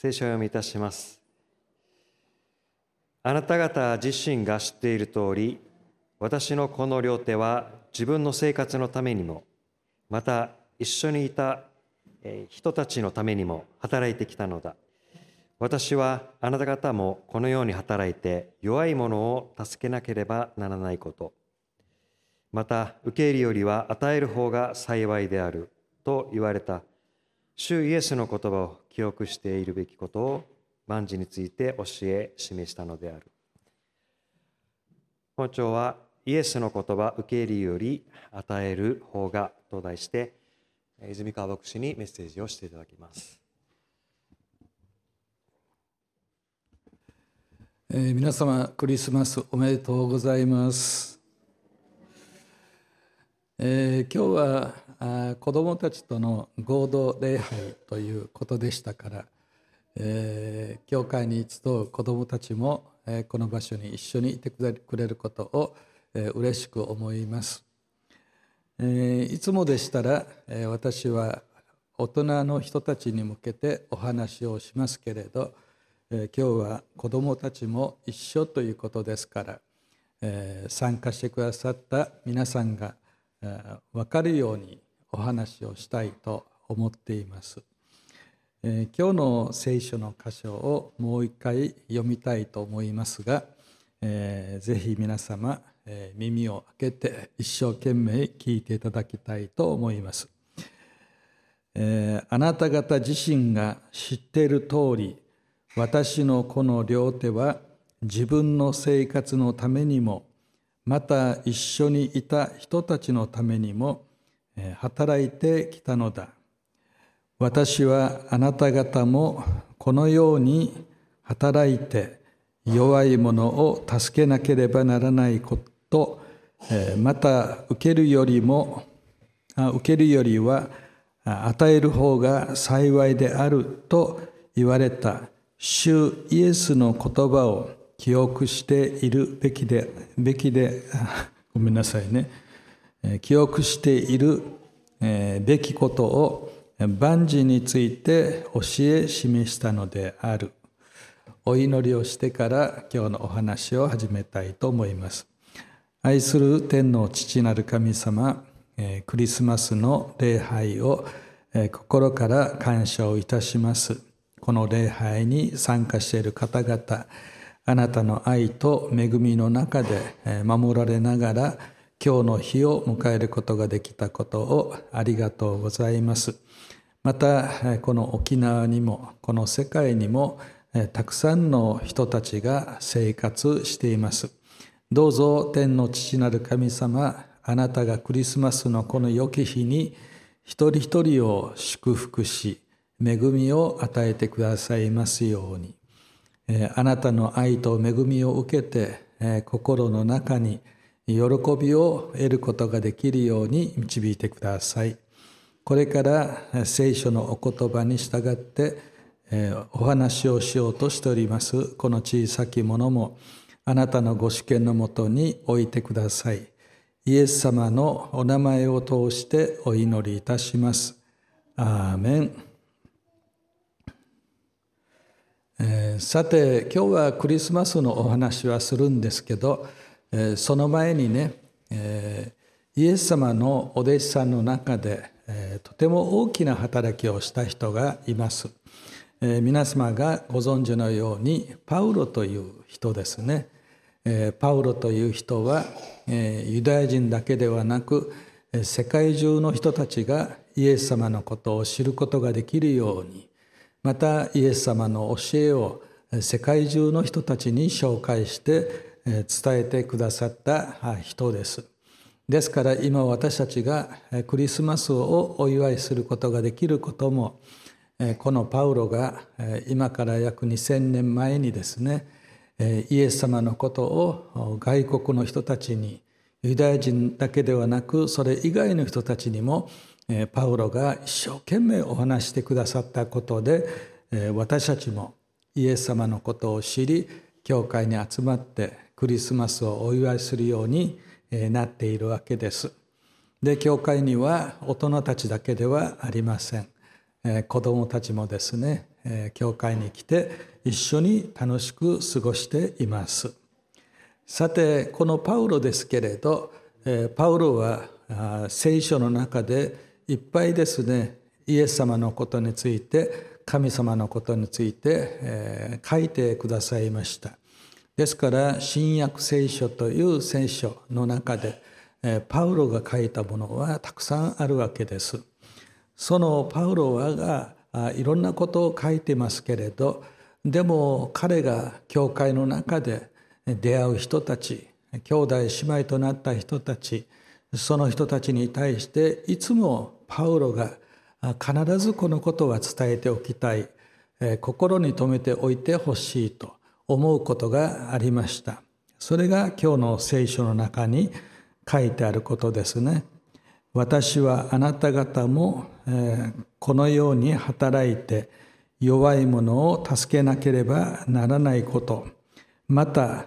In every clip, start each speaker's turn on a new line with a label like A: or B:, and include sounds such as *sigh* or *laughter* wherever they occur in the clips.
A: 聖書を読みいたします。あなた方自身が知っている通り、私のこの両手は自分の生活のためにも、また一緒にいた人たちのためにも働いてきたのだ。私はあなた方もこのように働いて弱い者を助けなければならないこと。また受け入れよりは与える方が幸いであると言われた主イエスの言葉を記憶しているべきことを万事について教え示したのである。本庁はイエスの言葉受け入れより与える方がと題して泉川牧師にメッセージをしていただきます。
B: えー、皆様クリスマスおめでとうございます。えー、今日はあ子どもたちとの合同礼拝ということでしたから、えー、教会に一度子どもたちも、えー、この場所に一緒にいてくれることを、えー、嬉しく思います、えー、いつもでしたら、えー、私は大人の人たちに向けてお話をしますけれど、えー、今日は子どもたちも一緒ということですから、えー、参加してくださった皆さんが「分かるようにお話をしたいと思っています。え今日の聖書の箇所をもう一回読みたいと思いますが、えー、ぜひ皆様、えー、耳を開けて一生懸命聞いていただきたいと思います。えー、あなた方自身が知っている通り私のこの両手は自分の生活のためにもまた一緒にいた人たちのためにも働いてきたのだ。私はあなた方もこのように働いて弱い者を助けなければならないことまた受けるよりも受けるよりは与える方が幸いであると言われた主イエスの言葉を記憶しているべきで、べきで、*laughs* ごめんなさいね。記憶しているべきことを万事について教え示したのである。お祈りをしてから今日のお話を始めたいと思います。愛する天の父なる神様、クリスマスの礼拝を心から感謝をいたします。この礼拝に参加している方々、あなたの愛と恵みの中で守られながら今日の日を迎えることができたことをありがとうございます。またこの沖縄にもこの世界にもたくさんの人たちが生活しています。どうぞ天の父なる神様あなたがクリスマスのこの良き日に一人一人を祝福し恵みを与えてくださいますように。あなたの愛と恵みを受けて心の中に喜びを得ることができるように導いてください。これから聖書のお言葉に従ってお話をしようとしておりますこの小さきものもあなたのご主権のもとに置いてください。イエス様のお名前を通してお祈りいたします。アーメン。えー、さて今日はクリスマスのお話はするんですけど、えー、その前にね、えー、イエス様のお弟子さんの中で、えとても大きな働きをした人がいます、え皆様がご存知のようにパウロという人ですね、えパウロという人は、えユダヤ人だけではなく世界中の人たちがイエス様のことを知ることができるようにまたイエス様の教えを世界中の人たちに紹介して伝えてくださった人です。ですから今私たちがクリスマスをお祝いすることができることもこのパウロが今から約2000年前にですねイエス様のことを外国の人たちにユダヤ人だけではなくそれ以外の人たちにもパウロが一生懸命お話してくださったことで私たちもイエス様のことを知り教会に集まってクリスマスをお祝いするようになっているわけです。で教会には大人たちだけではありません。子供たちもですね教会に来て一緒に楽しく過ごしていますさてこのパウロですけれどパウロは聖書の中でいっぱいですね。イエス様のことについて神様のことについて書いてくださいました。ですから新約聖書という聖書の中でパウロが書いたものはたくさんあるわけです。そのパウロはがあいろんなことを書いてますけれどでも彼が教会の中で出会う人たち兄弟姉妹となった人たちその人たちに対していつもパウロが必ずこのことは伝えておきたい。心に留めておいてほしいと思うことがありました。それが今日の聖書の中に書いてあることですね。私はあなた方もこのように働いて弱い者を助けなければならないこと。また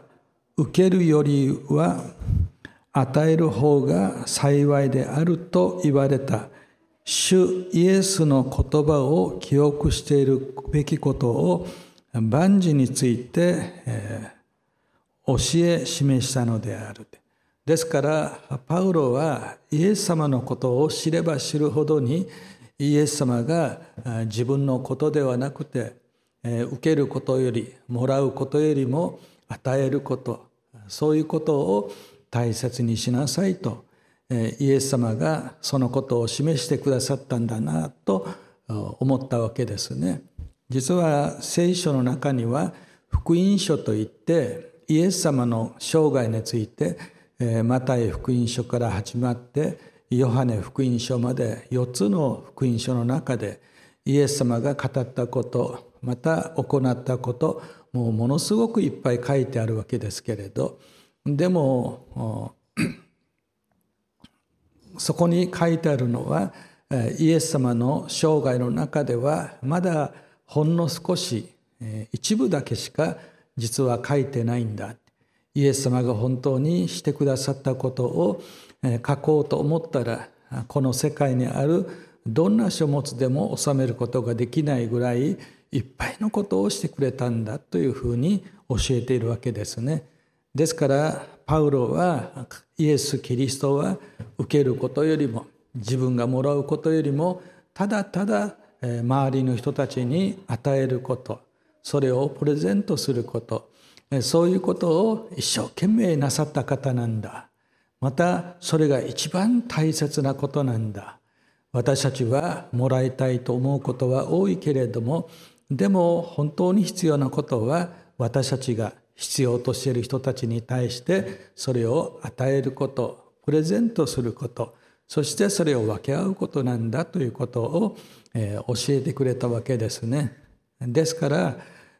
B: 受けるよりは与える方が幸いであると言われた。主イエスの言葉を記憶しているべきことを万事について、え教え示したのである。ですからパウロはイエス様のことを知れば知るほどにイエス様が自分のことではなくて受けることよりもらうことよりも与えることそういうことを大切にしなさいとイエス様がそのことを示してくださったんだなと思ったわけですね。実は聖書の中には福音書といってイエス様の生涯についてマタイ福音書から始まってヨハネ福音書まで4つの福音書の中でイエス様が語ったことまた行ったこともうものすごくいっぱい書いてあるわけですけれどでもそこに書いてあるのはイエス様の生涯の中ではまだほんの少し一部だけしか実は書いてないんだイエス様が本当にしてくださったことを書こうと思ったらこの世界にあるどんな書物でも収めることができないぐらいいっぱいのことをしてくれたんだというふうに教えているわけですね。ですからパウロはイエス・キリストは受けることよりも自分がもらうことよりもただただ周りの人たちに与えることそれをプレゼントすることそういうことを一生懸命なさった方なんだ。またそれが一番大切なことなんだ。私たちはもらいたいと思うことは多いけれどもでも本当に必要なことは私たちが必要としている人たちに対してそれを与えることプレゼントすることそしてそれを分け合うことなんだということを、え教えてくれたわけですね。ですから、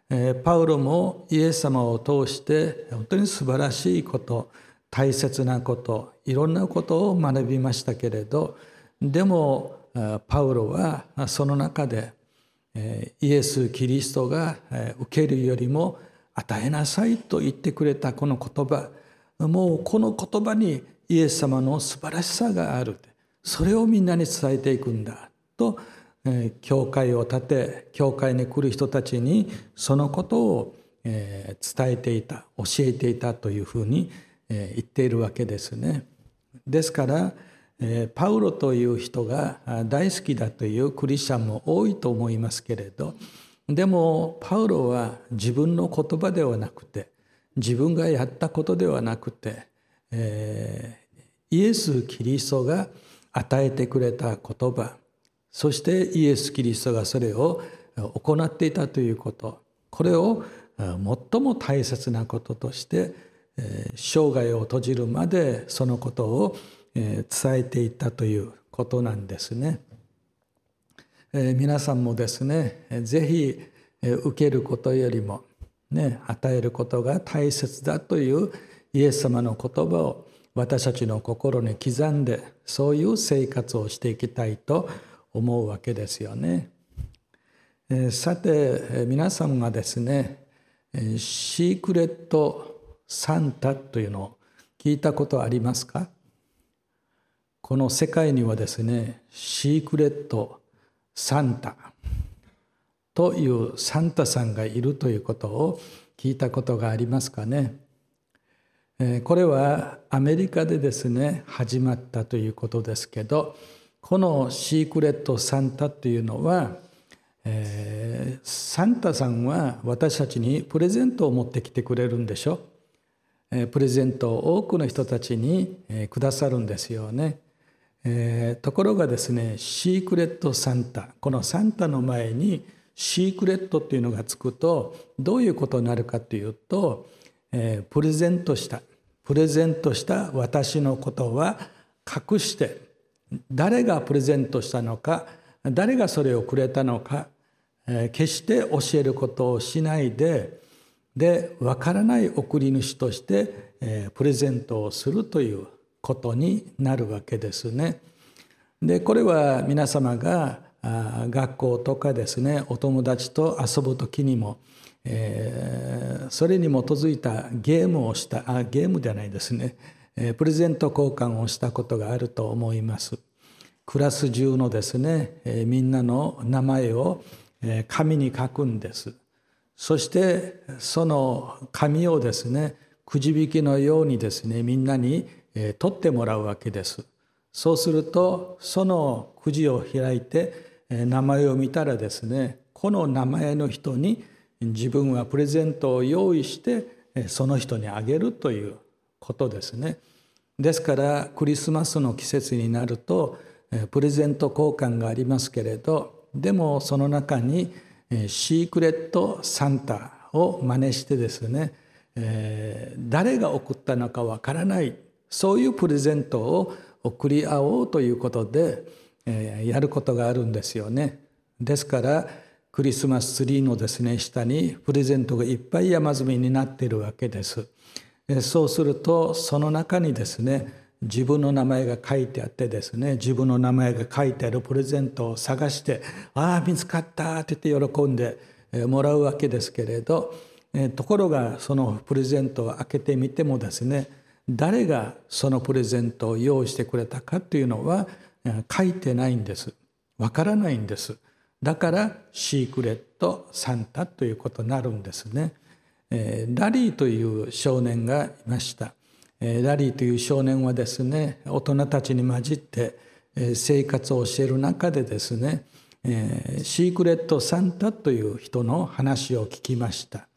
B: えパウロもイエス様を通して本当に素晴らしいこと大切なこといろんなことを学びましたけれどでもパウロはその中でイエス・キリストが受けるよりも与えなさいと言ってくれたこの言葉。もうこの言葉にイエス様の素晴らしさがある。それをみんなに伝えていくんだ。と教会を建て教会に来る人たちにそのことを伝えていた教えていたというふうに言っているわけですね。ですからパウロという人が大好きだというクリスチャンも多いと思いますけれどでもパウロは自分の言葉ではなくて自分がやったことではなくて、えー、イエス・キリストが与えてくれた言葉そしてイエス・キリストがそれを行っていたということこれを最も大切なこととして生涯を閉じるまでそのことを伝えていったということなんですね。え皆さんもですね是非受けることよりも、ね、与えることが大切だというイエス様の言葉を私たちの心に刻んでそういう生活をしていきたいと思うわけですよね。えさて皆さんがですねシークレットサンタというのを聞いたことありますか？この世界にはですねシークレットサンタというサンタさんがいるということを聞いたことがありますかね。これはアメリカでですね始まったということですけどこのシークレットサンタというのは、えー、サンタさんは私たちにプレゼントを持ってきてくれるんでしょ、プレゼントを多くの人たちに、くださるんですよね、えー、ところがですねシークレットサンタ。このサンタの前にシークレットっていうのがつくとどういうことになるかというと、えー、プレゼントした。プレゼントした私のことは隠して誰がプレゼントしたのか誰がそれをくれたのか決して教えることをしないでで分からない送り主としてプレゼントをするということになるわけですね。でこれは皆様が学校とかですねお友達と遊ぶ時にもえー、それに基づいたゲームをしたあゲームではないですね、えー、プレゼント交換をしたことがあると思います。クラス中のですね、えー、みんなの名前を、えー、紙に書くんです。そしてその紙をですねくじ引きのようにですねみんなに、えー、取ってもらうわけですそうするとそのくじを開いて、えー、名前を見たらですねこの名前の人に自分はプレゼントを用意してその人にあげるということですね。ですからクリスマスの季節になるとプレゼント交換がありますけれどでもその中にシークレットサンタを真似してですね誰が送ったのかわからないそういうプレゼントを送り合おうということでやることがあるんですよね。ですからクリスマスツリーのですね下にプレゼントがいっぱい山積みになっているわけですそうするとその中にですね自分の名前が書いてあってですね自分の名前が書いてあるプレゼントを探して「ああ見つかった」って言って喜んでもらうわけですけれどところがそのプレゼントを開けてみてもですね誰がそのプレゼントを用意してくれたかというのは書いてないんですわからないんです。だからシークレットサンタということになるんですね。ラリーという少年がいました。ラリーという少年はですね大人たちに混じって生活を教える中でですねシークレットサンタという人の話を聞きました。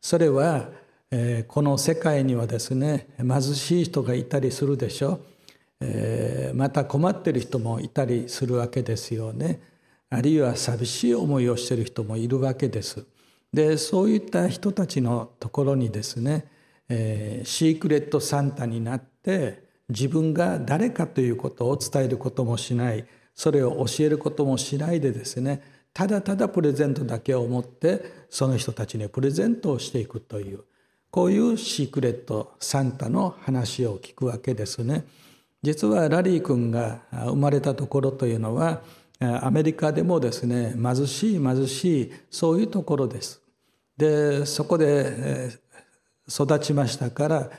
B: それはえこの世界にはですね貧しい人がいたりするでしょえまた困ってる人もいたりするわけですよね。あるいは寂しい思いをしてる人もいるわけです。でそういった人たちのところにですね、えー、シークレットサンタになって自分が誰かということを伝えることもしないそれを教えることもしないでですねただただプレゼントだけを持ってその人たちにプレゼントをしていくというこういうシークレットサンタの話を聞くわけですね。実はラリー君が生まれたところというのはアメリカでもですね貧しい貧しいそういうところです。でそこで育ちましたから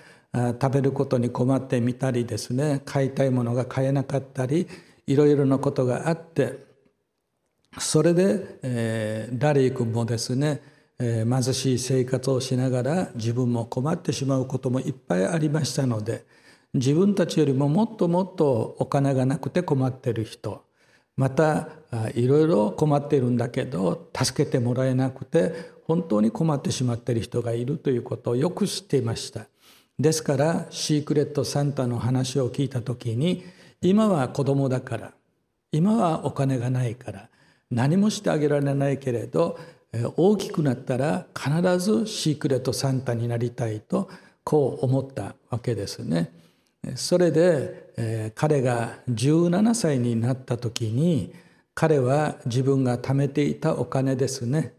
B: 食べることに困ってみたりですね買いたいものが買えなかったりいろいろなことがあってそれで、えー、ラリー君もですね、えー、貧しい生活をしながら自分も困ってしまうこともいっぱいありましたので自分たちよりももっともっとお金がなくて困っている人またいろいろ困っているんだけど助けてもらえなくて本当に困ってしまっている人がいるということをよく知っていました。ですからシークレットサンタの話を聞いた時に今は子供だから今はお金がないから何もしてあげられないけれど大きくなったら必ずシークレットサンタになりたいとこう思ったわけですね。それで、え、彼が17歳になった時に彼は自分が貯めていたお金ですね、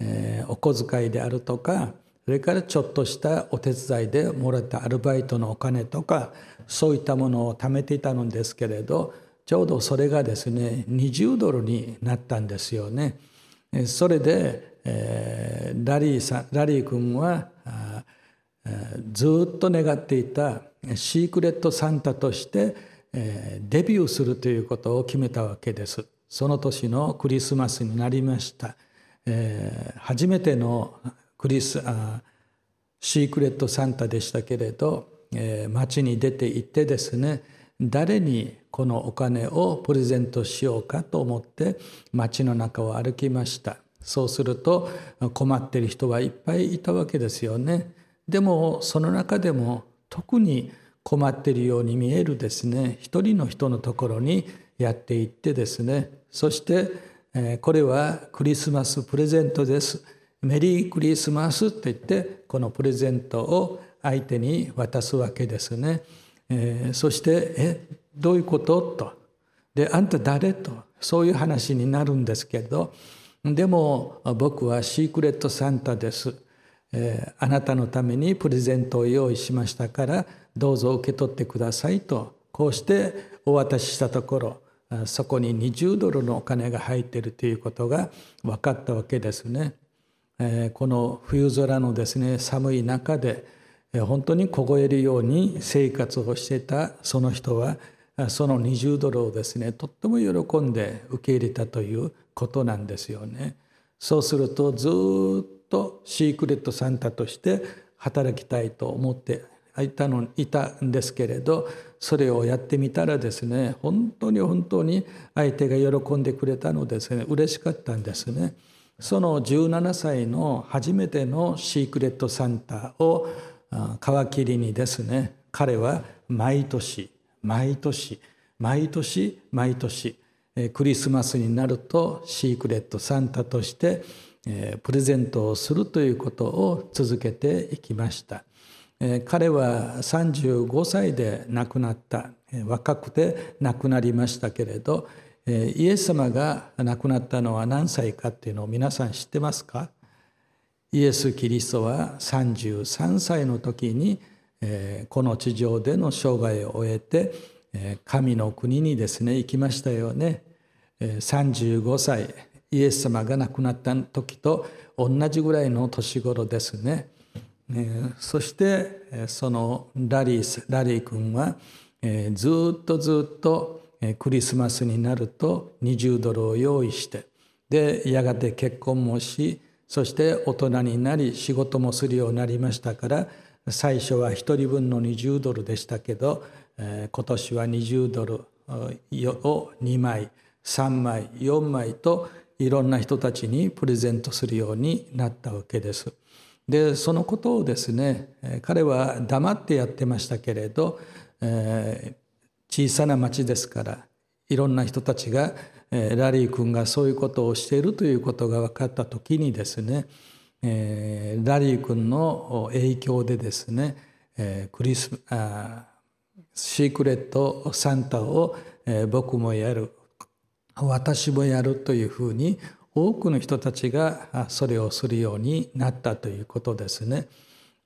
B: え、お小遣いであるとかそれからちょっとしたお手伝いでもらったアルバイトのお金とかそういったものを貯めていたのですけれどちょうどそれがですね20ドルになったんですよね。それで、えー、ラリーさんラリー君はずっと願っていたシークレットサンタとしてえデビューするということを決めたわけです。その年のクリスマスになりました。えー、初めてのクリスあシークレットサンタでしたけれど、えー、街に出て行ってですね誰にこのお金をプレゼントしようかと思って街の中を歩きました。そうすると困っている人はいっぱいいたわけですよね。でもその中でも特に困っているように見えるですね。一人の人のところにやっていってですね。そしてこれはクリスマスプレゼントです。メリークリスマスって言ってこのプレゼントを相手に渡すわけですね、えー、そして「えどういうこと?」と「であんた誰?」とそういう話になるんですけどでも僕はシークレットサンタです、えー、あなたのためにプレゼントを用意しましたからどうぞ受け取ってくださいとこうしてお渡ししたところそこに20ドルのお金が入っているということが分かったわけですね。この冬空のですね寒い中で本当に凍えるように生活をしていたその人はその20ドルをですねとっても喜んで受け入れたということなんですよね。そうするとずっとシークレットサンタとして働きたいと思っていたのいたんですけれどそれをやってみたらですね本当に本当に相手が喜んでくれたのですね嬉しかったんですね。その17歳の初めてのシークレットサンタを皮切りにですね彼は毎年毎年毎年毎年クリスマスになるとシークレットサンタとしてプレゼントをするということを続けていきました。彼は35歳で亡くなった若くて亡くなりましたけれどイエス様が亡くなったのは何歳かっていうのを皆さん知ってますか？イエス・キリストは33歳の時にこの地上での生涯を終えて神の国にですね行きましたよね。35歳イエス様が亡くなった時と同じぐらいの年頃ですね。そしてそのラリーラリー君はずっとずっとクリスマスになると20ドルを用意してでやがて結婚もしそして大人になり仕事もするようになりましたから最初は1人分の20ドルでしたけど今年は20ドルを2枚3枚4枚といろんな人たちにプレゼントするようになったわけです。でそのことをですね彼は黙ってやってましたけれど、えー、小さな町ですからいろんな人たちがラリー君がそういうことをしているということが分かった時にですねラリー君の影響でですねクリスシークレットサンタを僕もやる私もやるというふうに多くの人たちがそれをするようになったということですね。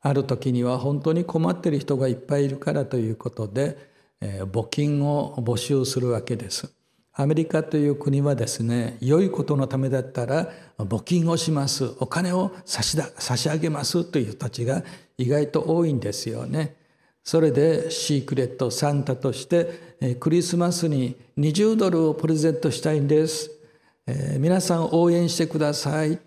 B: ある時には本当に困っている人がいっぱいいるからということで募金を募集するわけです。アメリカという国はですね良いことのためだったら募金をしますお金を差しだ差し上げますという人たちが意外と多いんですよね。それでシークレットサンタとしてクリスマスに20ドルをプレゼントしたいんです。えー、皆さん応援してください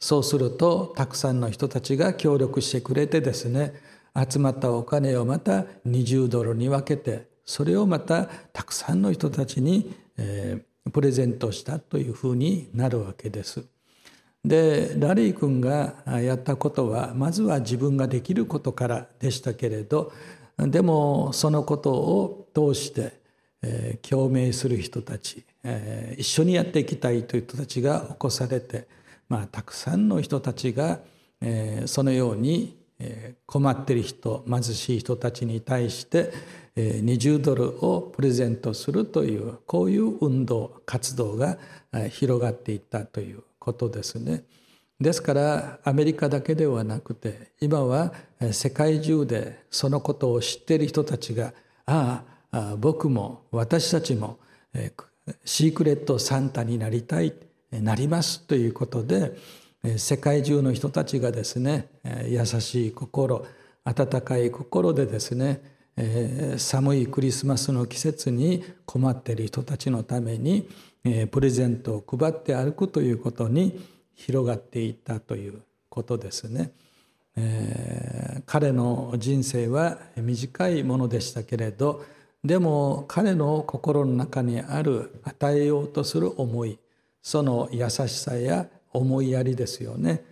B: そうするとたくさんの人たちが協力してくれてですね集まったお金をまた20ドルに分けてそれをまたたくさんの人たちに、えー、プレゼントしたというふうになるわけです。でラリー君がやったことはまずは自分ができることからでしたけれどでもそのことを通して、えー、共鳴する人たち、えー、一緒にやっていきたいという人たちが起こされて、まあ、たくさんの人たちが、えー、そのように困っている人貧しい人たちに対して20ドルをプレゼントするというこういう運動活動が広がっていったということですね。ですからアメリカだけではなくて今は世界中でそのことを知っている人たちがああ僕も私たちもシークレットサンタになりたいなりますということで世界中の人たちがですね優しい心温かい心でですねえ寒いクリスマスの季節に困っている人たちのためにえプレゼントを配って歩くということに広がっていったということですね。えー、彼の人生は短いものでしたけれどでも彼の心の中にある与えようとする思いその優しさや思いやりですよね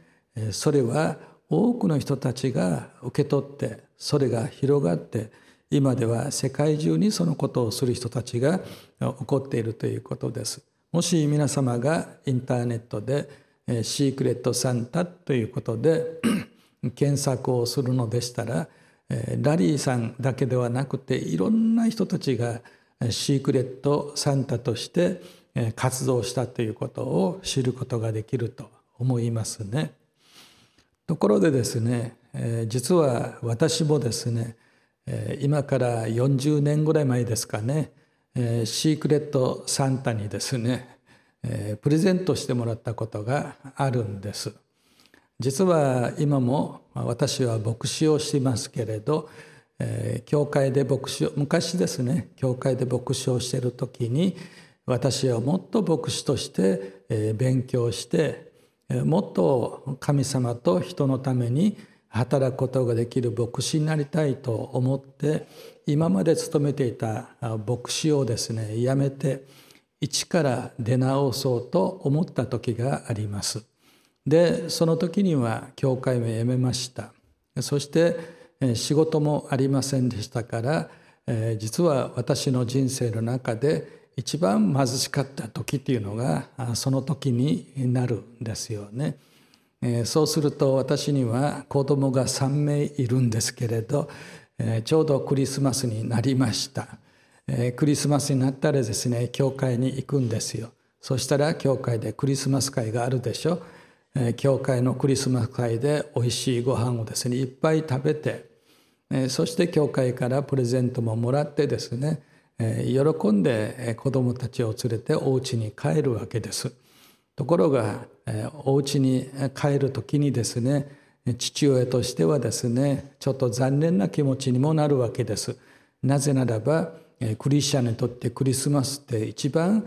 B: それは多くの人たちが受け取ってそれが広がって今では世界中にそのことをする人たちが起こっているということです。もし皆様がインターネットでシークレットサンタということで検索をするのでしたらラリーさんだけではなくていろんな人たちがシークレットサンタとして活動したということを知ることができると思いますね。ところでですね実は私もですね今から40年ぐらい前ですかね。シークレットサンタにですねプレゼントしてもらったことがあるんです。実は今も私は牧師をしてますけれど教会で牧師を昔ですね教会で牧師をしている時に私はもっと牧師として勉強してもっと神様と人のために働くことができる牧師になりたいと思って今まで勤めていた牧師をですねやめて一から出直そうと思った時がありますでその時には教会も辞めましたそして仕事もありませんでしたから実は私の人生の中で一番貧しかった時っていうのがその時になるんですよね。そうすると私には子供が3名いるんですけれどちょうどクリスマスになりました。クリスマスになったらですね教会に行くんですよ。そしたら教会でクリスマス会があるでしょ。教会のクリスマス会でおいしいご飯をですねいっぱい食べてそして教会からプレゼントももらってですね喜んで子供たちを連れてお家に帰るわけです。ところがお家に帰る時にですね父親としてはですねちょっと残念な気持ちにもなるわけですなぜならばクリスチャンにとってクリスマスって一番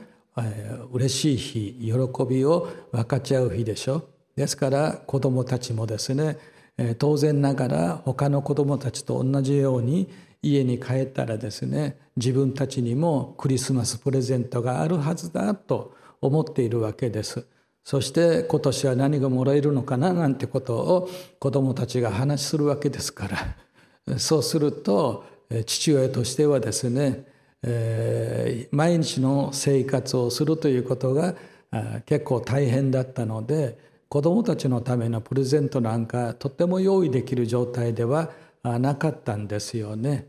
B: 嬉しい日喜びを分かち合う日でしょですから子どもたちもですね当然ながら他の子どもたちと同じように家に帰ったらですね自分たちにもクリスマスプレゼントがあるはずだと思っているわけです。そして今年は何がもらえるのかななんてことを子どもたちが話するわけですから *laughs* そうすると父親としてはですね、えー、毎日の生活をするということが結構大変だったので子どもたちのためのプレゼントなんかとても用意できる状態ではなかったんですよね。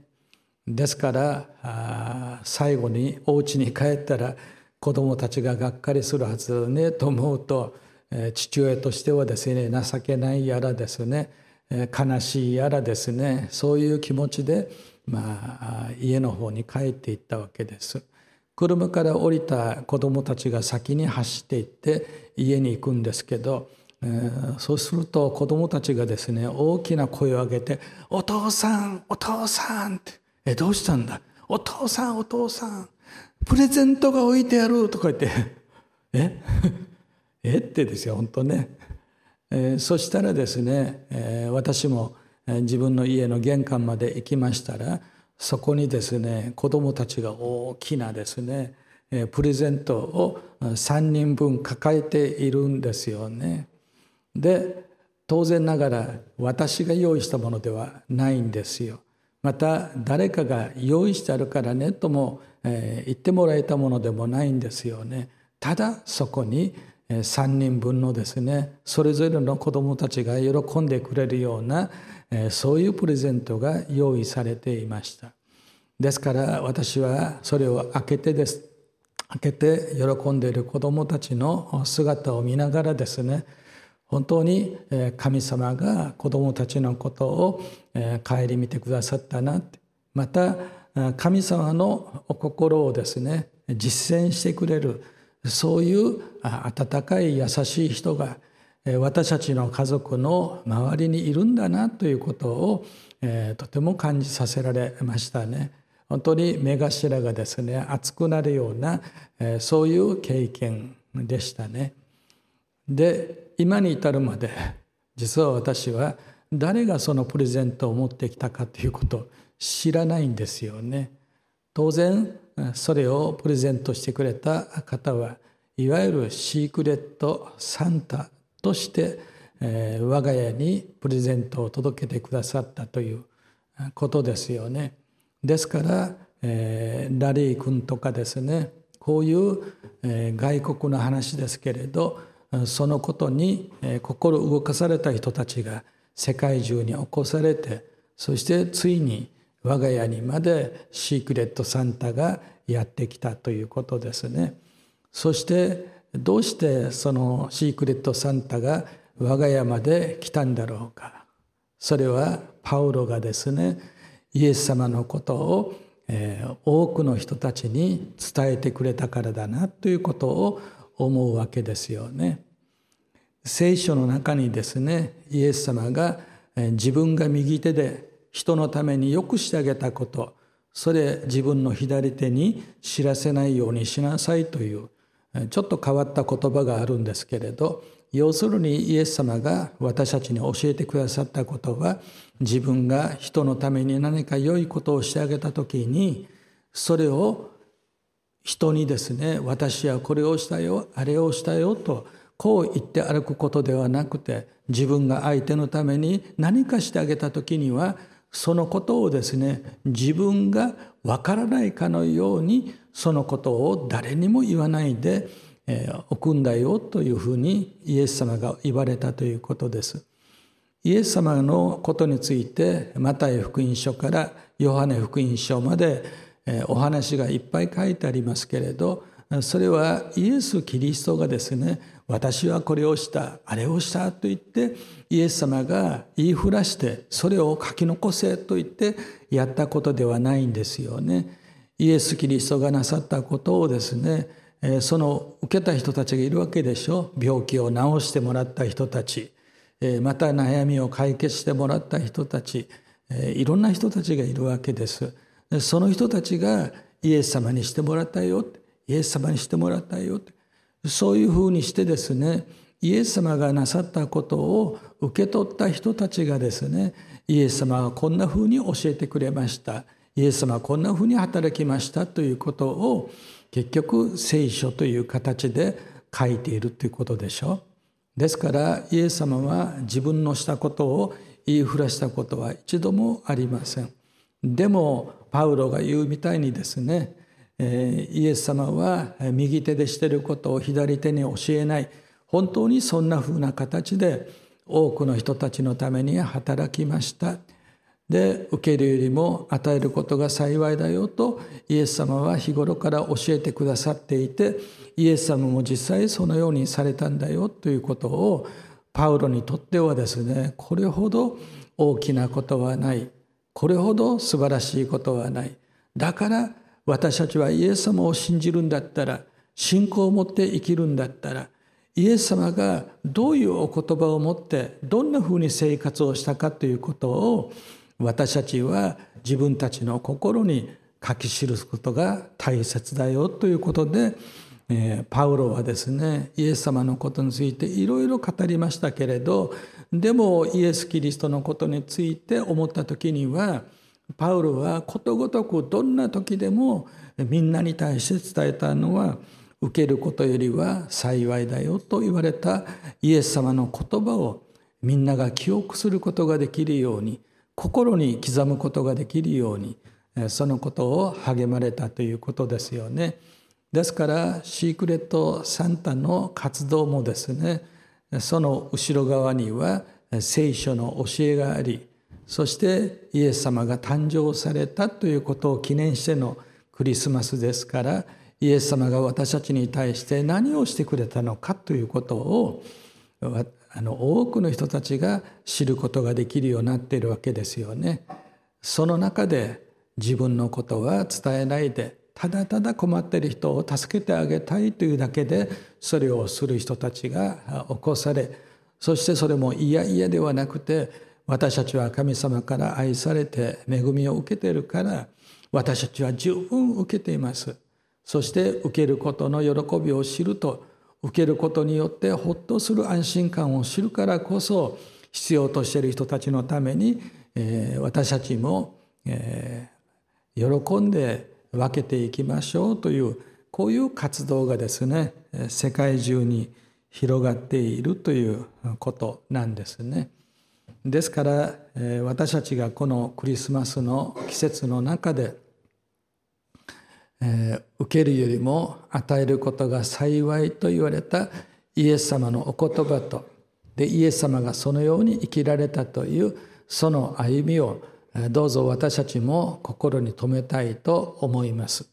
B: ですから最後にお家に帰ったら子どもたちががっかりするはずだねと思うと父親としてはですね情けないやらですね悲しいやらですねそういう気持ちで、まあ、家の方に帰っていったわけです。車から降りた子どもたちが先に走っていって家に行くんですけど、えー、そうすると子どもたちがですね大きな声を上げて「お父さんお父さん」って「えどうしたんだお父さんお父さんプレゼントが置いてあるとか言って「*laughs* え？*laughs* え？ってですよ本当ね、えー、そしたらですね、えー、私も自分の家の玄関まで行きましたらそこにですね子どもたちが大きなですねえプレゼントを3人分抱えているんですよね。で当然ながら私が用意したものではないんですよ。また誰かが用意してあるからねともえ言ってもらえたものでもないんですよね。ただそこに3人分のですねそれぞれの子どもたちが喜んでくれるようなそういうプレゼントが用意されていました。ですから私はそれを開けてです。開けて喜んでいる子どもたちの姿を見ながらですね本当に神様が子どもたちのことを顧みてくださったなまた神様の心をですね実践してくれるそういう温かい優しい人が私たちの家族の周りにいるんだなということをとても感じさせられましたね。本当に目頭がですね熱くなるようなそういう経験でしたね。で今に至るまで実は私は誰がそのプレゼントを持ってきたかということ知らないんですよね。当然それをプレゼントしてくれた方はいわゆるシークレットサンタとして、えー、我が家にプレゼントを届けてくださったということですよね。ですから、えー、ラリー君とかですねこういう、えー、外国の話ですけれどそのことに、えー、心動かされた人たちが世界中に起こされてそしてついに我が家にまでシークレットサンタがやってきたということですね。そしてどうしてそのシークレットサンタが我が家まで来たんだろうか。それはパウロがですねイエス様のことを、えー、多くの人たちに伝えてくれたからだなということを思うわけですよね。聖書の中にですねイエス様が自分が右手で人のためによくしてあげたこと。それ自分の左手に知らせないようにしなさいというちょっと変わった言葉があるんですけれど要するにイエス様が私たちに教えてくださったことは自分が人のために何か良いことをしてあげた時にそれを人にですね私はこれをしたよあれをしたよとこう言って歩くことではなくて自分が相手のために何かしてあげた時にはそのことをですね自分がわからないかのようにそのことを誰にも言わないでおくんだよというふうにイエス様が言われたということです。イエス様のことについてマタイ福音書からヨハネ福音書までお話がいっぱい書いてありますけれどそれはイエス・キリストがですね私はこれをしたあれをしたと言ってイエス様が言いふらしてそれを書き残せと言ってやったことではないんですよね。イエス・キリストがなさったことをですねその受けた人たちがいるわけでしょ。病気を治してもらった人たち。また悩みを解決してもらった人たち。いろんな人たちがいるわけです。その人たちがイエス様にしてもらったよイエス様にしてもらったよそういうふうにしてですねイエス様がなさったことを受け取った人たちがですねイエス様はこんなふうに教えてくれましたイエス様はこんなふうに働きましたということを結局聖書という形で書いているということでしょう。ですからイエス様は自分のしたことを言いふらしたことは一度もありません。でもパウロが言うみたいにですねイエス様は右手でしてることを左手に教えない。本当にそんなふうな形で多くの人たちのために働きました。で受けるよりも与えることが幸いだよとイエス様は日頃から教えてくださっていてイエス様も実際そのようにされたんだよということをパウロにとってはですねこれほど大きなことはない。これほど素晴らしいことはない。だから私たちはイエス様を信じるんだったら信仰を持って生きるんだったらイエス様がどういうお言葉を持ってどんなふうに生活をしたかということを私たちは自分たちの心に書き記すことが大切だよということで、えー、パウロはですねイエス様のことについていろいろ語りましたけれどでもイエス・キリストのことについて思った時にはパウロはことごとくどんな時でもみんなに対して伝えたのは受けることよりは幸いだよと言われたイエス様の言葉をみんなが記憶することができるように心に刻むことができるようにそのことを励まれたということですよね。ですからシークレットサンタの活動もですねその後ろ側には聖書の教えがありそしてイエス様が誕生されたということを記念してのクリスマスですからイエス様が私たちに対して何をしてくれたのかということをあの多くの人たちが知ることができるようになっているわけですよね。その中で自分のことは伝えないでただただ困っている人を助けてあげたいというだけでそれをする人たちが起こされそしてそれも嫌々ではなくて私たちは神様から愛されて恵みを受けているから私たちは十分受けていますそして受けることの喜びを知ると受けることによってほっとする安心感を知るからこそ必要としている人たちのために、えー、私たちも、えー、喜んで分けていきましょうというこういう活動がですね世界中に広がっているということなんですね。ですからえ私たちがこのクリスマスの季節の中でえ受けるよりも与えることが幸いと言われたイエス様のお言葉とでイエス様がそのように生きられたというその歩みをどうぞ私たちも心に留めたいと思います。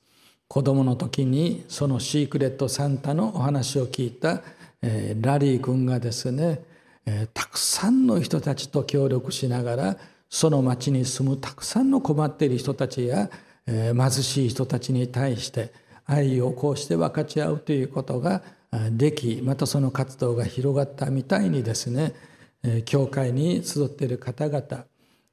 B: 子供の時にそのシークレットサンタのお話を聞いたえラリー君がですねえたくさんの人たちと協力しながらその町に住むたくさんの困っている人たちやえ貧しい人たちに対して愛をこうして分かち合うということができまたその活動が広がったみたいにですねえ教会に集っている方々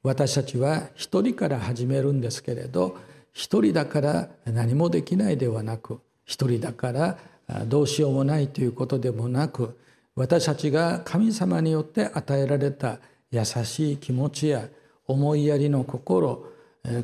B: 私たちは一人から始めるんですけれど一人だから何もできないではなく一人だからどうしようもないということでもなく私たちが神様によって与えられた優しい気持ちや思いやりの心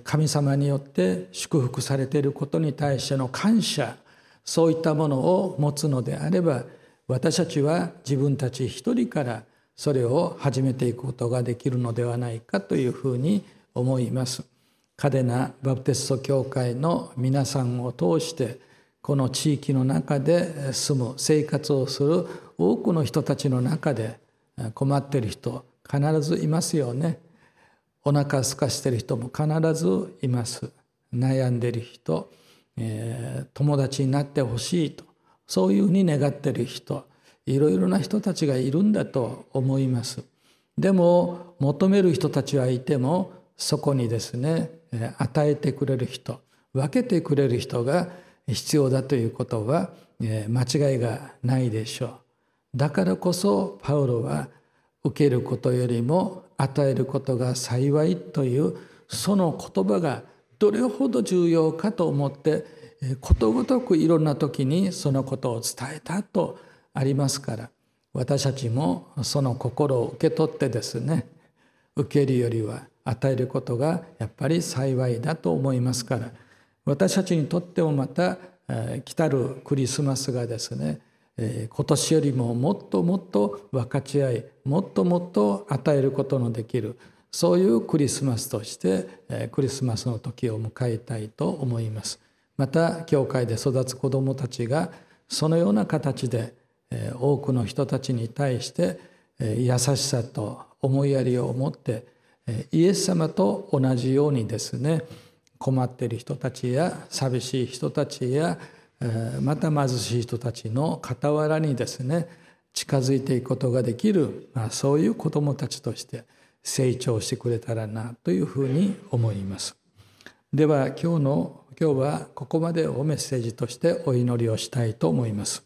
B: 神様によって祝福されていることに対しての感謝そういったものを持つのであれば私たちは自分たち一人からそれを始めていくことができるのではないかというふうに思います。カデナバプテスト教会の皆さんを通してこの地域の中で住む生活をする多くの人たちの中で困っている人必ずいますよね。お腹すかしている人も必ずいます。悩んでいる人、えー、友達になってほしいとそういうふうに願っている人いろいろな人たちがいるんだと思います。でも求める人たちはいてもそこにですね与えてくれる人分けてくれる人が必要だということは間違いがないでしょうだからこそパウロは受けることよりも与えることが幸いというその言葉がどれほど重要かと思ってことごとくいろんな時にそのことを伝えたとありますから私たちもその心を受け取ってですね受けるよりは与えることがやっぱり幸いだと思いますから私たちにとってもまた来たるクリスマスがですねえ今年よりももっともっと分かち合いもっともっと与えることのできるそういうクリスマスとしてえクリスマスの時を迎えたいと思います。また教会で育つ子どもたちがそのような形でえ多くの人たちに対してえ優しさと思いやりを持ってえイエス様と同じようにですね困っている人たちや寂しい人たちやまた貧しい人たちの傍らにですね近づいていくことができる、まあ、そういう子どもたちとして成長してくれたらなというふうに思います。では今日の今日はここまでをメッセージとしてお祈りをしたいと思います。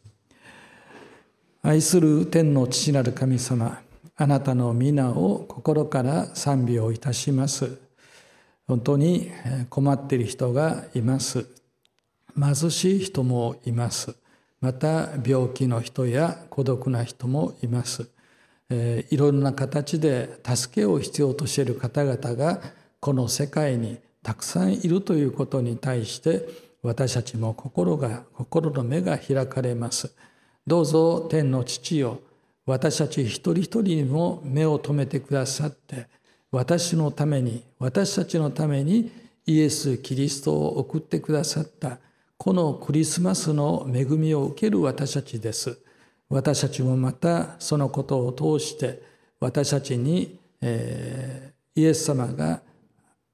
B: 愛する天の父なる神様あなたの皆を心から賛美をいたします。本当に困っている人がいます。貧しい人もいます。また病気の人や孤独な人もいます。いろんな形で助けを必要としている方々がこの世界にたくさんいるということに対して私たちも心が心の目が開かれます。どうぞ天の父よ私たち一人一人にも目を留めてくださって私のために私たちのためにイエス・キリストを送ってくださったこのクリスマスの恵みを受ける私たちです。私たちもまたそのことを通して私たちに、えー、イエス様が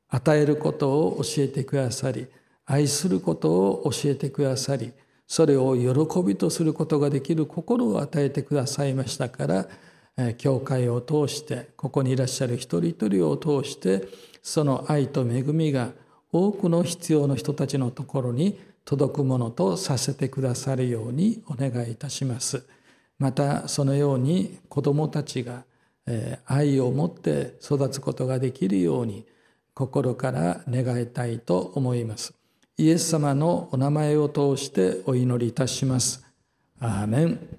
B: 与えることを教えてくださり愛することを教えてくださりそれを喜びとすることができる心を与えてくださいましたから教会を通してここにいらっしゃる一人一人を通してその愛と恵みが多くの必要の人たちのところに届くものとさせてくださるようにお願いいたします。またそのように子どもたちが愛を持って育つことができるように心から願いたいと思います。イエス様のお名前を通してお祈りいたします。アーメン